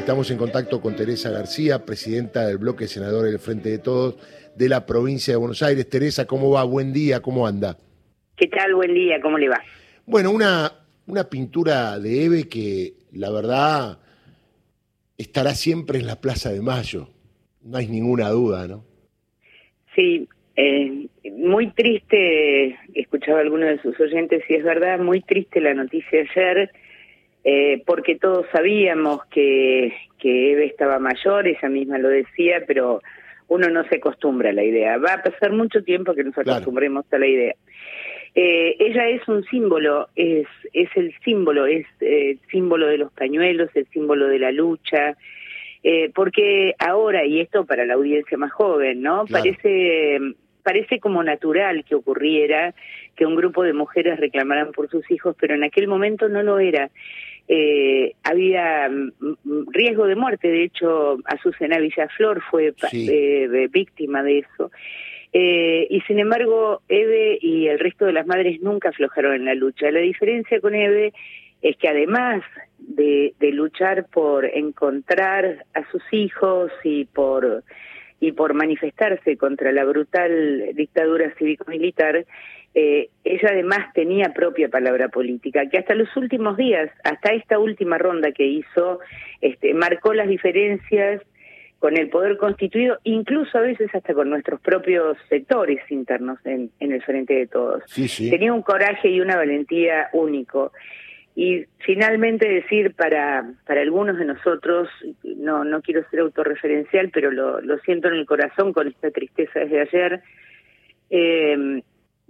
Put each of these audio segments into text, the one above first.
Estamos en contacto con Teresa García, presidenta del bloque senador del Frente de Todos de la provincia de Buenos Aires. Teresa, ¿cómo va? Buen día, ¿cómo anda? ¿Qué tal? Buen día, ¿cómo le va? Bueno, una, una pintura de Eve que la verdad estará siempre en la Plaza de Mayo, no hay ninguna duda, ¿no? Sí, eh, muy triste, escuchaba a alguno de sus oyentes y es verdad, muy triste la noticia ayer, eh, porque todos sabíamos que, que Eve estaba mayor, ella misma lo decía, pero uno no se acostumbra a la idea. Va a pasar mucho tiempo que nos acostumbremos a la idea. Eh, ella es un símbolo, es, es el símbolo, es el símbolo de los pañuelos, el símbolo de la lucha, eh, porque ahora, y esto para la audiencia más joven, ¿no? Parece parece como natural que ocurriera que un grupo de mujeres reclamaran por sus hijos, pero en aquel momento no lo era. Eh, había mm, mm, riesgo de muerte, de hecho, Azucena Villaflor fue eh, víctima de eso. Eh, y sin embargo, Eve y el resto de las madres nunca aflojaron en la lucha. La diferencia con Eve es que además de, de luchar por encontrar a sus hijos y por y por manifestarse contra la brutal dictadura cívico-militar, eh, ella además tenía propia palabra política, que hasta los últimos días, hasta esta última ronda que hizo, este, marcó las diferencias con el poder constituido, incluso a veces hasta con nuestros propios sectores internos en, el frente de todos. Tenía un coraje y una valentía único. Y finalmente decir para, para algunos de nosotros, no, no quiero ser autorreferencial, pero lo, lo siento en el corazón con esta tristeza desde ayer, eh,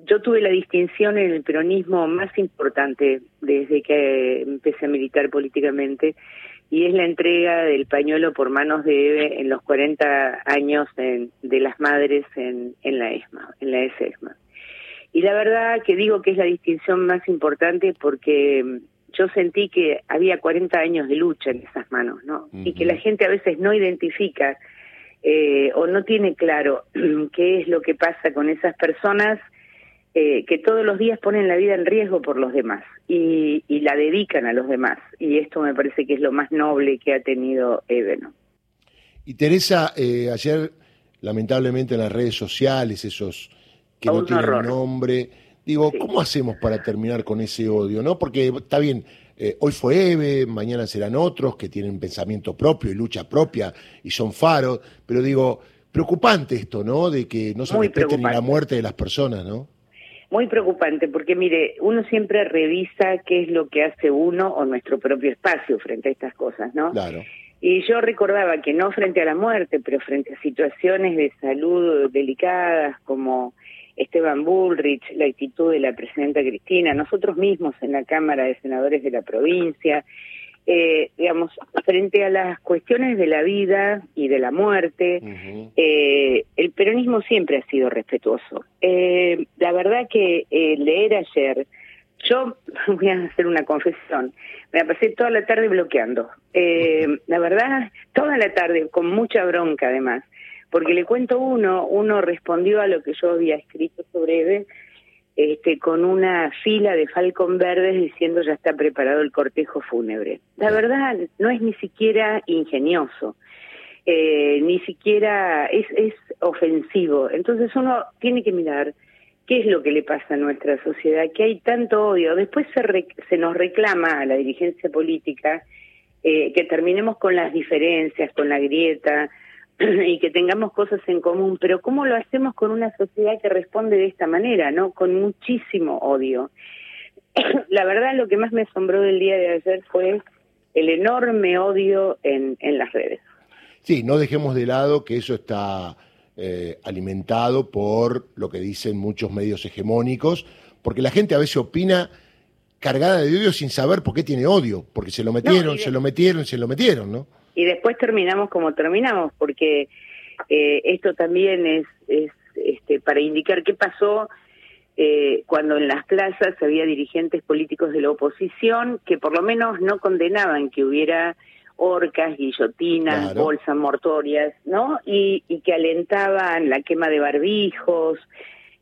yo tuve la distinción en el peronismo más importante desde que empecé a militar políticamente y es la entrega del pañuelo por manos de Eve en los 40 años de las madres en, en la ESMA, en la ESMA. Y la verdad que digo que es la distinción más importante porque mm, yo sentí que había 40 años de lucha en esas manos, ¿no? Y que la gente a veces no identifica eh, o no tiene claro qué es lo que pasa con esas personas eh, que todos los días ponen la vida en riesgo por los demás y, y, la dedican a los demás. Y esto me parece que es lo más noble que ha tenido Eve, ¿no? Y Teresa, eh, ayer lamentablemente en las redes sociales, esos que no tienen nombre. Digo, ¿cómo hacemos para terminar con ese odio? ¿no? Porque está bien, eh, hoy fue Eve, mañana serán otros que tienen pensamiento propio y lucha propia y son faros, pero digo, preocupante esto, ¿no? De que no se respete ni la muerte de las personas, ¿no? Muy preocupante, porque mire, uno siempre revisa qué es lo que hace uno o nuestro propio espacio frente a estas cosas, ¿no? Claro. Y yo recordaba que no frente a la muerte, pero frente a situaciones de salud delicadas como Esteban Bullrich, la actitud de la presidenta Cristina, nosotros mismos en la Cámara de Senadores de la provincia, eh, digamos, frente a las cuestiones de la vida y de la muerte, eh, el peronismo siempre ha sido respetuoso. Eh, la verdad que leer ayer, yo voy a hacer una confesión, me la pasé toda la tarde bloqueando. la verdad, toda la tarde, con mucha bronca además porque le cuento uno, uno respondió a lo que yo había escrito sobre Eve este, con una fila de falcón verdes diciendo ya está preparado el cortejo fúnebre. La verdad no es ni siquiera ingenioso, eh, ni siquiera es, es ofensivo. Entonces uno tiene que mirar qué es lo que le pasa a nuestra sociedad, que hay tanto odio. Después se, se nos reclama a la dirigencia política eh, que terminemos con las diferencias, con la grieta, y que tengamos cosas en común, pero ¿cómo lo hacemos con una sociedad que responde de esta manera, no? Con muchísimo odio. La verdad, lo que más me asombró del día de ayer fue el enorme odio en, en las redes. Sí, no dejemos de lado que eso está eh, alimentado por lo que dicen muchos medios hegemónicos, porque la gente a veces opina cargada de odio sin saber por qué tiene odio, porque se lo metieron, se lo metieron, se lo metieron, ¿no? Y después terminamos como terminamos, porque eh, esto también es, es este, para indicar qué pasó eh, cuando en las plazas había dirigentes políticos de la oposición que por lo menos no condenaban que hubiera orcas, guillotinas, bolsas mortorias, ¿no? Y, y que alentaban la quema de barbijos,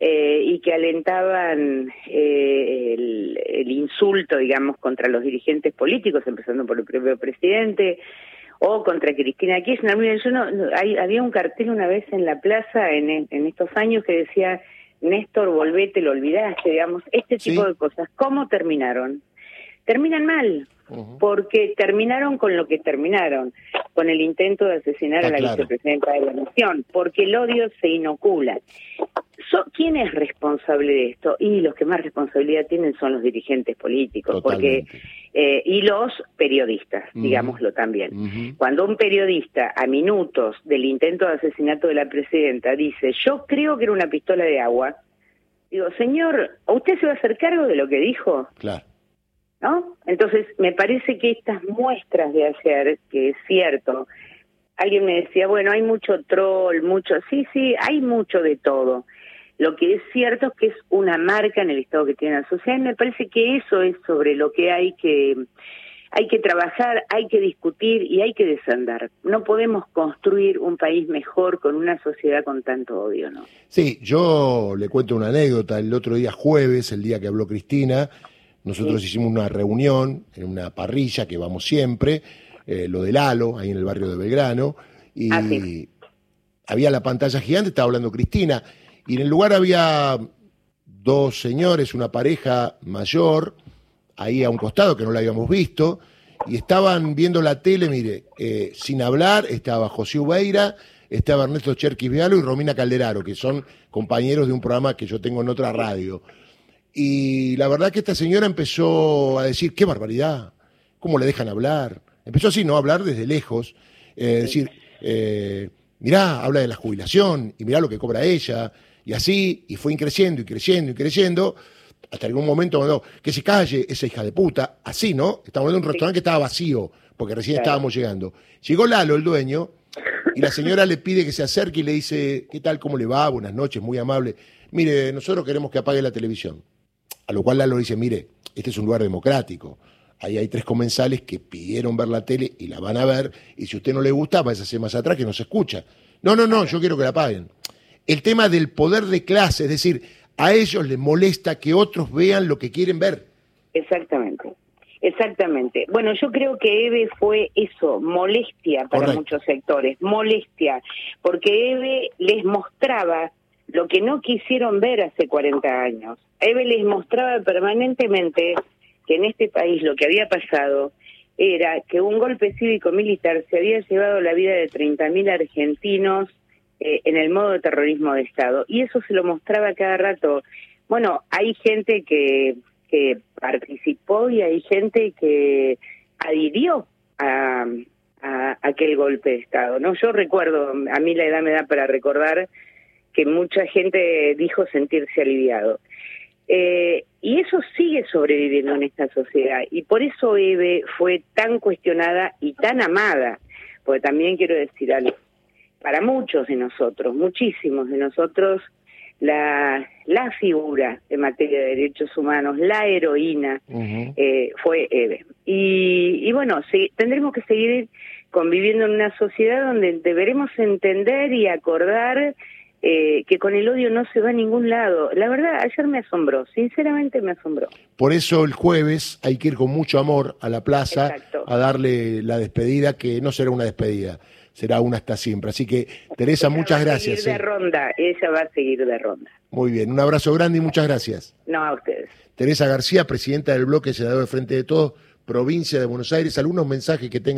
eh, y que alentaban eh, el, el, insulto, digamos, contra los dirigentes políticos, empezando por el propio presidente, o contra Cristina Kirchner. Miren, yo no, había un cartel una vez en la plaza en, en estos años que decía, Néstor, volvete, lo olvidaste, digamos, este tipo de cosas. ¿Cómo terminaron? Terminan mal, porque terminaron con lo que terminaron, con el intento de asesinar a la vicepresidenta de la Nación, porque el odio se inocula. ¿Quién es responsable de esto? Y los que más responsabilidad tienen son los dirigentes políticos, porque eh, y los periodistas, digámoslo también. Cuando un periodista a minutos del intento de asesinato de la presidenta dice, yo creo que era una pistola de agua, digo, señor, ¿usted se va a hacer cargo de lo que dijo? Claro. ¿No? Entonces, me parece que estas muestras de ayer, que es cierto, alguien me decía, bueno, hay mucho troll, mucho, sí, sí, hay mucho de todo. Lo que es cierto es que es una marca en el estado que tiene la sociedad y me parece que eso es sobre lo que hay que hay que trabajar, hay que discutir y hay que desandar. No podemos construir un país mejor con una sociedad con tanto odio, ¿no? Sí, yo le cuento una anécdota. El otro día jueves, el día que habló Cristina, nosotros hicimos una reunión en una parrilla que vamos siempre, eh, lo del Halo, ahí en el barrio de Belgrano, y ah, había la pantalla gigante, estaba hablando Cristina y en el lugar había dos señores, una pareja mayor, ahí a un costado que no la habíamos visto, y estaban viendo la tele, mire, eh, sin hablar, estaba José Ubeira, estaba Ernesto Cherquis Vialo y Romina Calderaro, que son compañeros de un programa que yo tengo en otra radio. Y la verdad que esta señora empezó a decir, qué barbaridad, cómo le dejan hablar. Empezó así, ¿no? A hablar desde lejos, eh, decir, eh, mirá, habla de la jubilación y mirá lo que cobra ella, y así, y fue creciendo y creciendo y creciendo, hasta algún momento cuando, que se calle esa hija de puta, así, ¿no? Estamos hablando de un restaurante que estaba vacío, porque recién estábamos llegando. Llegó Lalo, el dueño, y la señora le pide que se acerque y le dice, ¿qué tal, cómo le va? Buenas noches, muy amable. Mire, nosotros queremos que apague la televisión. A lo cual Lalo dice, mire, este es un lugar democrático. Ahí hay tres comensales que pidieron ver la tele y la van a ver, y si a usted no le gusta, váyase más atrás que no se escucha. No, no, no, yo quiero que la apaguen el tema del poder de clase, es decir, a ellos les molesta que otros vean lo que quieren ver. Exactamente. Exactamente. Bueno, yo creo que EVE fue eso, molestia para muchos sectores, molestia, porque EVE les mostraba lo que no quisieron ver hace 40 años. EVE les mostraba permanentemente que en este país lo que había pasado era que un golpe cívico-militar se había llevado la vida de 30.000 argentinos eh, en el modo de terrorismo de Estado. Y eso se lo mostraba cada rato. Bueno, hay gente que, que participó y hay gente que adhirió a, a, aquel golpe de Estado. No, yo recuerdo, a mí la edad me da para recordar que mucha gente dijo sentirse aliviado. Eh, y eso sigue sobreviviendo en esta sociedad. Y por eso Eve fue tan cuestionada y tan amada. Porque también quiero decir algo para muchos de nosotros, muchísimos de nosotros, la, la figura en materia de derechos humanos, la heroína, eh, fue Eve. Y, y bueno, sí, tendremos que seguir conviviendo en una sociedad donde deberemos entender y acordar eh, que con el odio no se va a ningún lado. La verdad, ayer me asombró, sinceramente me asombró. Por eso el jueves hay que ir con mucho amor a la plaza a darle la despedida, que no será una despedida, será una hasta siempre. Así que, Teresa, muchas gracias. A seguir de ¿eh? ronda, ella va a seguir de ronda. Muy bien, un abrazo grande y muchas gracias. No, a ustedes. Teresa García, presidenta del bloque Senador de Frente de Todos, provincia de Buenos Aires. ¿Algunos mensajes que tengan